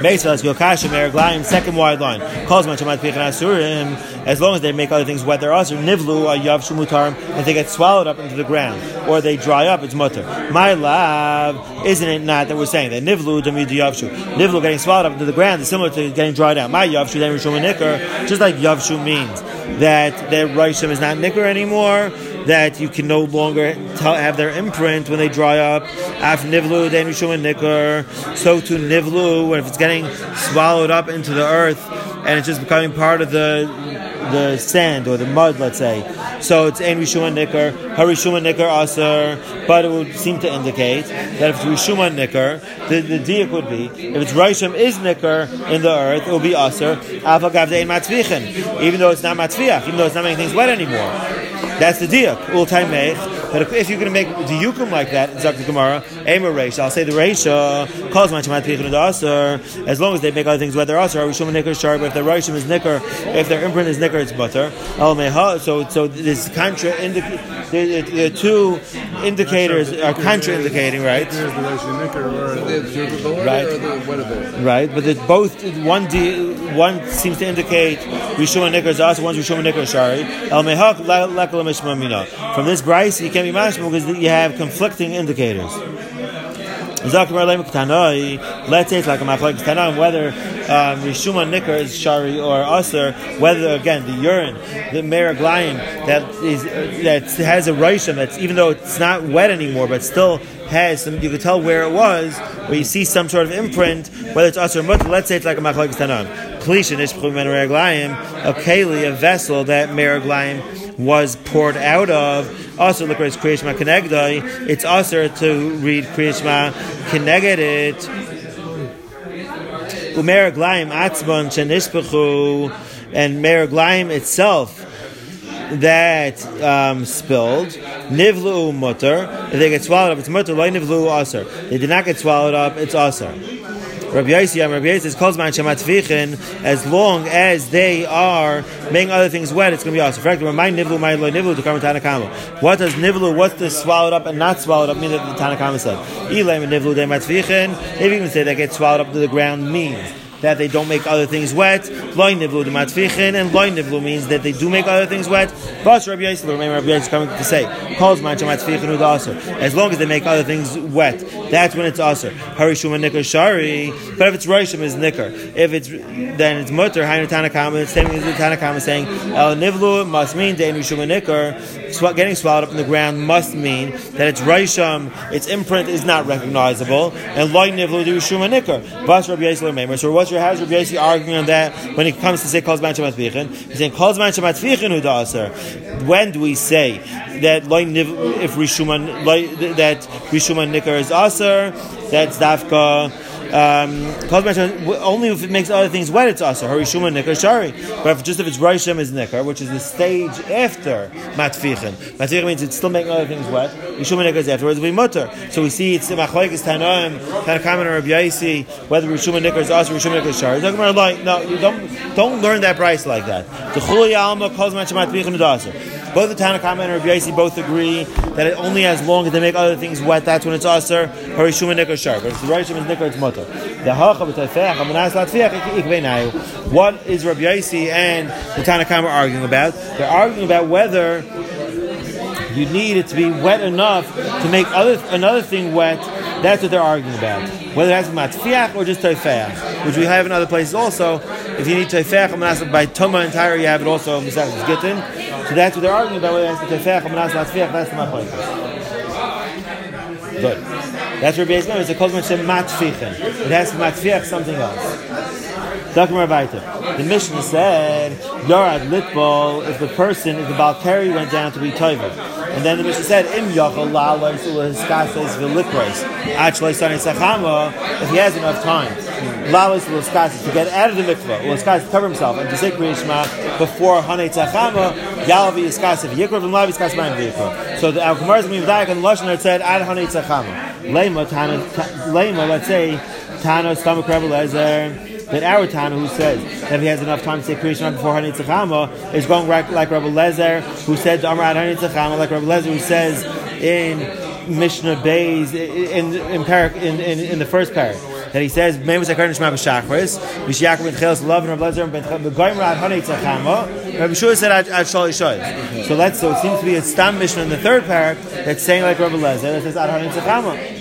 Beisas Yokashim Eraglayim, second wide line. Calls Machamat Pichan Asurim, as long as they make other things wet, they're also Nivlu, Yav Shumutarm, and they get swallowed up into the ground, or they dry up, it's mutter. My love, isn't it not that we're saying that Nivlu, Dami Yavshu, Nivlu getting swallowed up into the ground is similar to getting dried out. My Yavshu, then Rishum Nicker, just like Yavshu means that their Rishum is not Nicker anymore, that you can no longer have their imprint when they dry up. Af nivlu, then rishum nikkur. So to nivlu, if it's getting swallowed up into the earth and it's just becoming part of the the sand or the mud, let's say. So it's ein rishuma nikkur, harishuma nikkur aser. But it would seem to indicate that if it's rishuma nikkur, the the diak would be if it's rishum is nikkur in the earth, it will be aser. Even though it's not matzviach, even though it's not making things wet anymore. That's the diak. Ul. But if you're going to make diukum like that, Zak the Gemara, Emer Reisha, I'll say the Reisha calls my Chamat Pichun Asr, as long as they make other things whether Asr, Rishum Nicker Shar, but if the Reishim is Nicker, if their imprint is Nicker, it's butter. Al Meha, so, so this contra indicates, the two indicators are contraindicating, right? Right. Right, but the, both, one, one seems to indicate Rishum and Nicker is one's Rishum and Nicker Shari. El Meha, Lekala From this brisa, you can't be mashma because you have conflicting indicators. Let's say it's like a tanoi, whether um, rishuma nikar is shari or aser, whether again the urine, the meraglayim that is uh, that has a risham that's even though it's not wet anymore, but still has some. You can tell where it was, where you see some sort of imprint, whether it's aser or mutter. Let's say it's like a machlokes tanoi. Klishin ishpchu meraglayim, a keli, a vessel that meraglayim was poured out of. Also, look at Kriyishma Kenegdai. It's also to read Kriyishma Keneged it. Umeraglaim atzbon shenishpechu, and meraglaim itself that um, spilled, nivlu mutter. If they get swallowed up, it's mutter. Loy nivlu aser. They did not get swallowed up. It's aser. Rabbi Yossi, Rabbi Yossi says, "Calls man shemat As long as they are making other things wet, it's going to be awesome. In fact, my nivlu, my loy nivlu to come Tanakama. What does nivlu? What's the swallowed up and not swallowed up mean that the Tanakama said? Ilay nivlu de matvichen. If you can say that gets swallowed up to the ground means that they don't make other things wet. Loy nivlu matfichin, and loy nivlu means that they do make other things wet. But Rabbi Yosef, remember Rabbi Yosef is coming to say, calls mancha matfichin udaser. As long as they make other things wet, that's when it's aser. Harishum and nikar shari. But if it's roishim, is nikar. If it's then it's mutter. Hainu tanakama. It's same as the tanakama saying el nivlu must mean dein rishum and nikar. Getting swallowed up in the ground must mean that it's roishim. Its imprint is not recognizable, and loy nivlu de rishum and nikar. But Rabbi Yosef, remember. So what's your how's Rabbi Yossi arguing on that when it comes to say calls man shemat vichin? He's saying calls man shemat vichin who aser. When do we say that if rishuman that rishuman nikar is aser? That's dafka um, only if it makes other things wet, it's also harishuma nikar shari. But if, just if it's roishim is nikar, which is the stage after matfichin. Matfichin means it's still making other things wet. Rishuma nikar is afterwards. We mutter. So we see it's machlekes tanoim, tanakam and Rabbi whether rishuma nikar is also rishuma nikar shari. No, you don't don't learn that price like that. The calls udasa. Both the Tanakama and Rabbi Yossi both agree that it only as long as they make other things wet, that's when it's aser. Harishuma nikar shar. But if the Rishim is nikar, it's mutter. The hacha b'tayfeach amanas ikveinayu. What is Rabbi Yossi and the Tanakama arguing about? They're arguing about whether you need it to be wet enough to make other another thing wet. That's what they're arguing about. Whether it has matfiach or just toifeach, which we have in other places also. If you need toifeach by tuma entire, you have it also in Gittin. So that's what they're arguing about whether it has to tefech or manas latfiach. That's the machlokes. Good. That's where base It's a kozman shem matfichen. It has matfiach something else. The mission said, Yarad Litbol, if the person, if the Balkari went down to be Toiva. And then the mission said, Im Yachal La'alai Sula Hiskases Velikros. Actually, Sani Sachama, if he has enough time, La'alai Sula Hiskases, to get out of the mikvah, Hiskases to cover himself, and to say Kriyishma before Hanei Tzachama, Yalavi Hiskases, Yikrav and Lavi Hiskases Mayim V'Yikrav. So the Al Gemara is be and Lashon said, Ad Hanei Tzachama. Lema, Tana, Lema, let's say, Tana, Stomach Rebel Ezer, that our Tana who says that he has enough time to say Kriyishma before Hanitzachama is going right like Rabbi Lezer who said Amrad Hanitzachama, like Rabbi Lezer who says in Mishnah Bays in in, in, in, in the first parak that he says Mei was Akarnish Ma B'Shachris B'Shiakar Ben Chelas Love and Rabbi Lezer Ben Begoyim Rad Hanitzachama Rabbi Shua said Ad Shali Shoy so let's so it seems to be a stam Mishnah in the third parak that's saying like Rabbi Lezer that says Ad Hanitzachama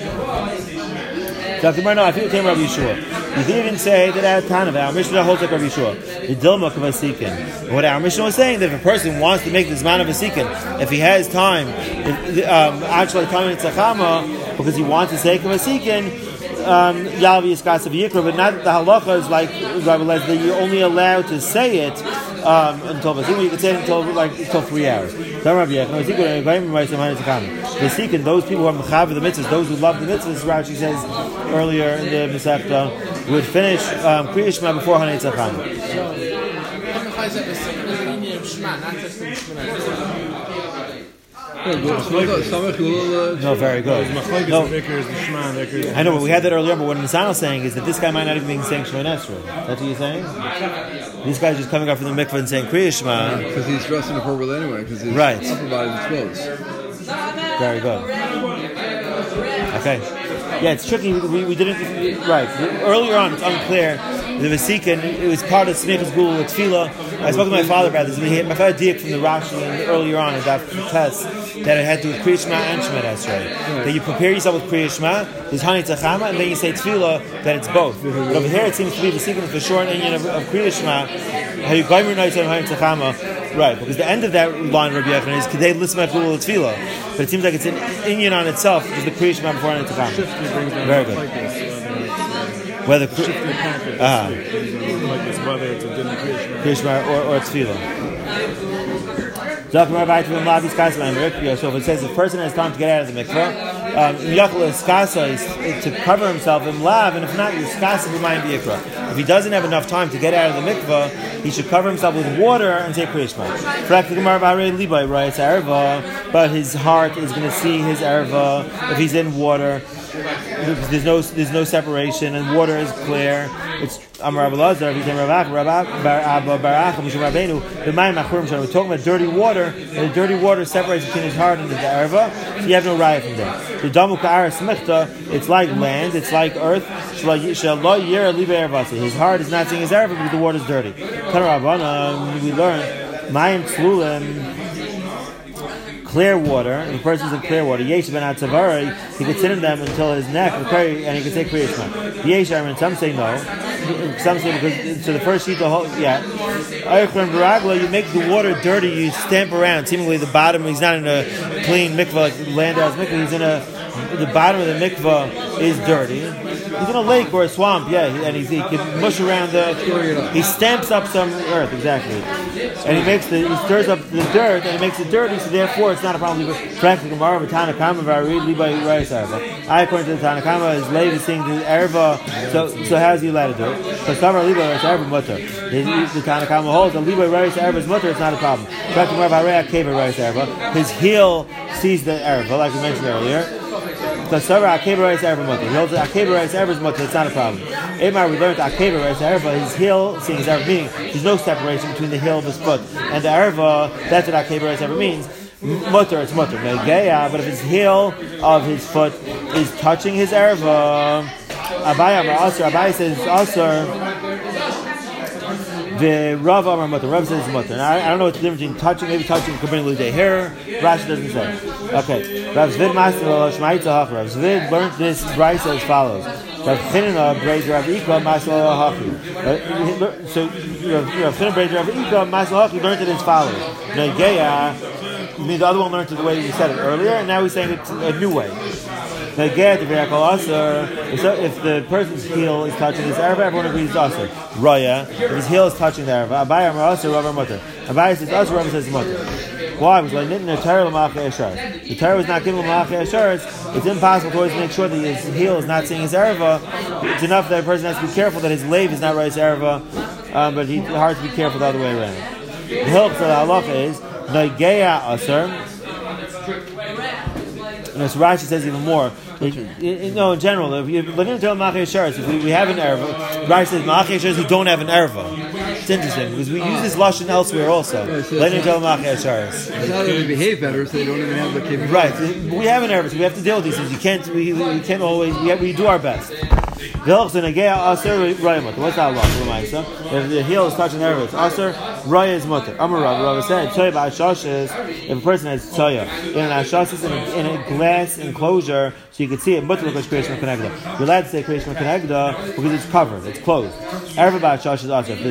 so no, I think it came Rabbi Yeshua. Can even say that our Tana, our Mishnah holds like Rabbi Yeshua. The Dilma of a Sikin. What our Mishnah was saying that if a person wants to make this man of a Sikin, if he has time, um, actually coming to Tzachama, because he wants to say Kavasikin, um, Yalvi Iskasa Yikra, but not the halacha is like Rabbi Les, that you're only allowed to say it um, until Vasima, you can say it until like until three hours. The Sikin, those people who are Mechav the mitzvahs, those who love the mitzvahs, Rashi says earlier in the Masechta, would finish um, Kriya Shema before Hanei Tzacham. No, very good. No. I know, but we had that earlier. But what Nisan is saying is that this guy might not even be saying Shemoneh Esrei. That's what you're saying. This guys just coming out from the mikvah and saying Kriya Shema because he's dressing appropriately anyway. Because his right. upper body is exposed. Very good. Okay. Yeah, it's tricky. We, we didn't right earlier on. It's unclear the Vesikin, it was part of Smichas Geulah with Tefillah. I spoke to my father about this. My father did from the Rashi earlier on in that test that it had to do with Kriya Shema and Shemoneh Esrei. That you prepare yourself with Kriya Shema, there's Hani Tzachama, and then you say Tefillah, that it's both. But over here it seems to be the sequence of the short Indian of, of Kriya Shema, how you Goymer Night and Hani Tzachama, right, because the end of that line, Rabbi Yechon, is Kedei Lisma Gul Tefillah. But it seems like it's an Indian on itself, because the Kriya Shema before Hani Tzachama. Very good. Whether uh-huh. whether it's a din Krishma or, or tefillah. So if it says the person has time to get out of the mikvah, um, is to cover himself in lav, and if not, yiskasa b'mayim b'yikra. If he doesn't have enough time to get out of the mikvah, he should cover himself with water and say kriyishma. But his heart is going to see his erva if he's in water there's no there's no separation and water is clear. It's Amar Rabbi Lazar, Rabbi Rabak, Rabbi Barach, Mishum Rabbeinu. The Mayim Achurim We're talking about dirty water, and the dirty water separates between his heart and the erva. So you have no raya from there. The Damu Ka'ara Smichta, it's like land, it's like earth. His heart is not seeing his erva because the water is dirty. We learn Mayim Tzlulim clear water, the person's in clear water, Yesh ben Atzavara, he could sit in them until his neck, and he could say Kriya Shema. Yesh, I mean, some say no. Some because, so the first sheet, the whole, yeah. Ayachron you make the water dirty, you stamp around. Seemingly the bottom, he's not in a clean mikvah like Landau's mikvah, he's in a, the bottom of the mikvah is dirty. He's in a lake or a swamp, yeah, and he's, he can mush around the. He stamps up some earth, exactly, and he makes the he stirs up the dirt and he makes it dirty. So therefore, it's not a problem. Practically, Gemara Tanakama Varid Liba I according to the Tanakama, is seeing the erva. So so how is he allowed to do it? Because Samar Liba Erva mutter. The Tanakama holds the Liba Reis Erva is mutter. It's not a problem. Practically, Gemara Keva Reis Erva. His heel sees the erva, like we mentioned earlier. Because Sarah Akeba Reis Erva Mutter. He holds that Akeba Reis Erva's Mutter, it's not a problem. Emar, we learned Akeba Reis Erva, his heel, seeing Erva meaning, there's no separation between the heel of his foot and the Erva, that's what Akeba Reis Erva means. Mutter, it's mutter. But if his heel of his foot is touching his erva, Abai Amar Asr, says Asr, the Rav Amar Mutter. Rav says Mutter. And I, I, don't know what's the difference between touching, maybe touching could bring Luday hair. Rashi doesn't say. Okay. Rav Zvid Master Shmaitza Rav Zvid learned this brisa as follows. Rav Chinina braids Rav Ika Master Hachi. Uh, so Rav Chinina braids Rav Ika Master Hachi learned it as follows. Negeya. I mean, the other one learned it the way we said it earlier, and now he's saying it a new way. Get if if the person's heel is touching his erva, everyone agrees it's usher. Raya, if his heel is touching the erva, Abaye Amar usher, Rabbi Mutter. Abaye says usher, Rabbi says mutter. Why? Because like the Torah l'macha eshar. The Torah was not given l'macha eshar. It's, it's impossible to always make sure that his heel is not seeing his erva. It's enough that a person has to be careful that his lave is not right erva, um, but he hard to be careful the other way around. The hilch of the halacha is noigeya usher. And so Rashi says even more. No, in general, if you're looking but in if we, we have an erva, Rashi says Machir who don't have an erva. It's interesting because we use this lashon elsewhere also. Let him tell Now they behave better, so they don't even have the capability. Right, we have an erva, so we have to deal with these things. You can't, we, we can't always. We, have, we do our best. What's that law? If the heel is touching the it's aser. Raya is mutter. Amar Rav. Rav said, Tzoya ba'ashashes, if a person has tzoya in an ashashes in, in a glass enclosure, so you can see it, mutter because creation connecta. You're allowed to say creation connecta because it's covered, it's closed. Erev ba'ashashes also. If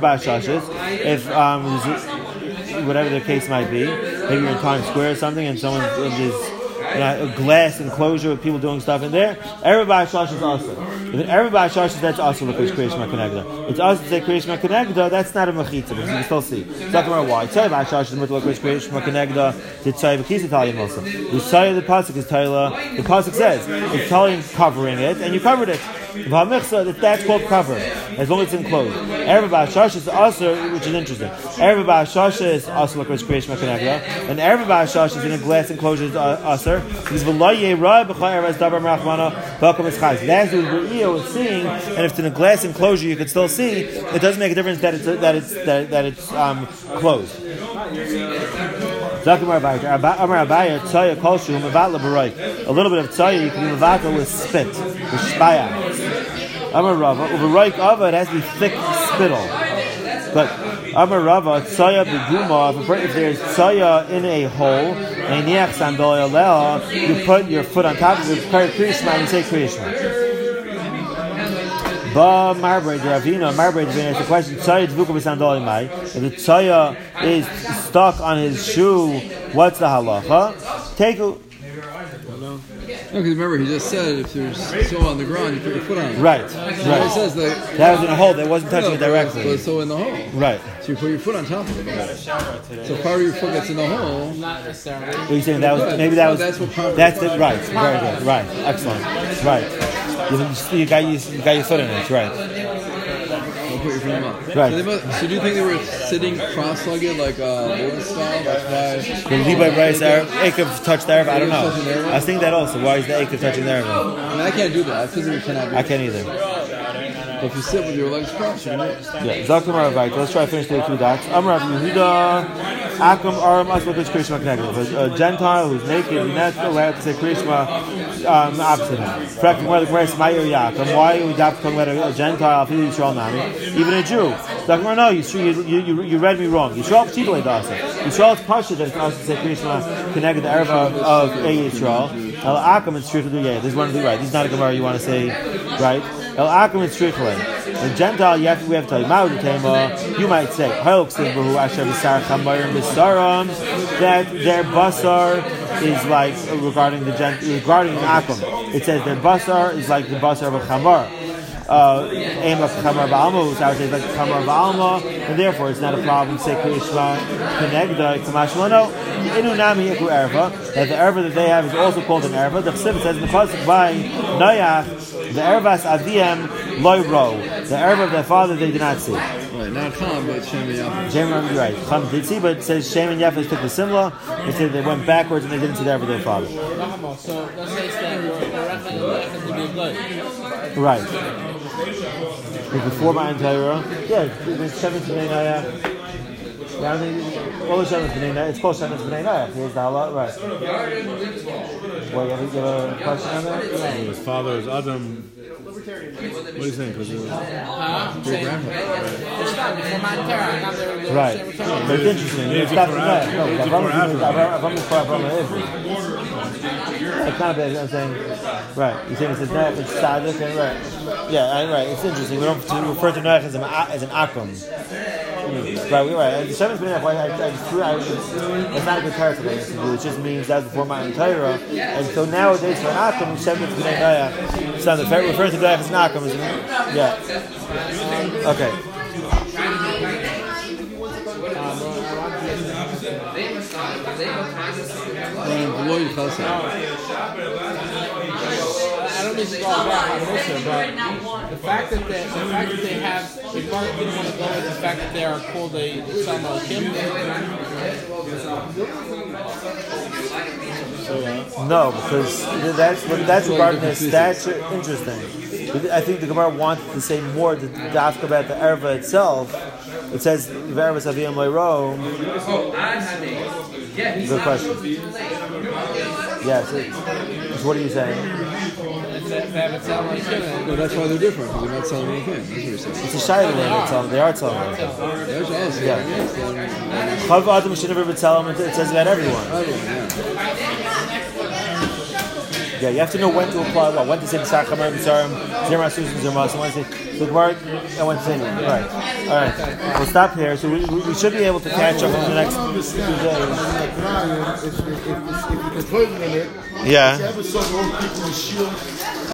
ba'ashashes, if um, whatever the case might be, maybe you're in Times Square or something, and someone is a glass enclosure with people doing stuff in there. Everybody shashes is also. Everybody shashes, that's also because creation connecta. It's also to say creation connecta. That's not a mechitza because you can still see. Talking about why. Tell about shashes is mutal creation connecta. The tzay of Italian also. The tzay of the pasuk is Taila. The pasuk says it's Italian covering it, and you covered it. That's called cover, as long as it's enclosed. Everybody Shasha is also, which is interesting. Everybody Shasha is also like creation connecta, and everybody Shasha is in a glass enclosure is usher. Because v'loye ra b'chayir as davar merachmana b'akum is chayz. That's what is seeing, and if it's in a glass enclosure, you can still see. It doesn't make a difference that it's that it's that, that it's um, closed. A little bit of tzaya you can be mavatal with spit, with shpaya. Amar Rava, over right ava, it has to be thick spittle. But Amar Rava, tsaya beguma, if there's tsaya in a hole, and you put your foot on top of it, Krishma, and say Krishma. Ba Marbreid Ravina, Marbreid Ravina is the question, Tsaya Dvuka B'Sandoli Mai. If the Tsaya is stuck on his shoe, what's the halacha? Take because remember, he just said if there's snow on the ground, you put your foot on it. Right, so right. It says that, that was in a hole, that wasn't touching no, it directly. But so in the hole. Right. So you put your foot on top of it. So part of your foot gets in the hole. Not necessarily. Are you saying that was, maybe that was, that's what part that's it, right, very good, right, excellent, right. You, you, got, you, you got your foot in it, right. Put your feet up. Right. So, must, so, do you think they were sitting cross-legged like uh, Buddhist style? That's why. The Levi brisa Akav touched the Arab. I don't know. I think that also. Why is the Akav touching the Arab? I mean, I can't do that. I physically cannot do I can't either. If you sit with your legs crossed, you can. Yeah. Zakar Maravite. Let's try to finish the two dots. Amrav Yehuda. Akum Aram Asmakish Krishma connected. A Gentile who's naked, not allowed to say Krishma, um, opposite him. Correcting whether Grace Mayer Yakum. Why are we talking about a, Gentile? Even a Jew. Zakar, no, you, you, you, you read me wrong. Yisrael Ptibale Dasa. Yisrael is Pasha that it's not to say Krishma connected the Arab of, A Yisrael. El Akum, it's strictly, yeah, this is one of the right. This is not a Gemara you want to say, right? El Akum, it's strictly. In Gentile, you have we have to tell you, you might say, that their basar is like regarding the gent, regarding akum. It says their basar is like the basar of a chamar. Uh, aim of chamar ba'alma, which I would say is like chamar ba'alma, and therefore it's not a problem. Say kriyishma kenegda kamashmano. Inu nami iku erva. That the erva that they have is also called an erva. The chsiv says in the pasuk by Noach, the ervas aviem loyro. The erva of their father they did not see. Right, not Cham, but Shem and Yafet. Shem, right. Cham did see, but it says Shem and Yafet took the simla. It said they went backwards and they didn't see the erva of their father. So let's say that Right. Before my entire, yeah, it's 17 well, the Shemitz B'nai It's called Shemitz B'nai Noach. Here's the halal. Right. What, you have, you have a question on that? His father is Adam. What are you saying? Because he was great grandfather. Right. But it's interesting. It's not from that. No, Avram is far from It's not a bad. I'm saying, right. You're saying it's a Noach, it's Sadik, and right. Yeah, right. It's interesting. We don't refer to Noach as an, as an Akum. Hmm. Right, we're right. The Shemitz B'nai I, I, I, I, it's not a good character to do. It just means that's before my Torah. And so nowadays for an Akum, Shemitz B'nai Naya, so the referring to that as an Akum isn't it? yeah. Okay. I don't mean to go back on Musa, but the fact that they, the fact that they have the Gemara didn't want to go with the fact that they are called a Sama Kim. No, because that's that's regarding their stature. Interesting. I think the Gemara wants to say more to, the dafka about the erva itself. It says "Vervas aviyam leiro." Good question. Yes. so what are you saying? No, that's why they're different, they're not selling anything. That's what. It's a shy way they're selling. They are selling anything. There's us. Yeah. Chav Adam should never tell them. It says about everyone. Everyone, yeah. Yeah, you have to know when to apply what. When to say the B'sar Chamer, B'sarim, Zerma Susan, Zerma. So when to say the Gemara, and when to say Right. All right. We'll stop here. So we, we should be able to catch up in the next few days. Yeah.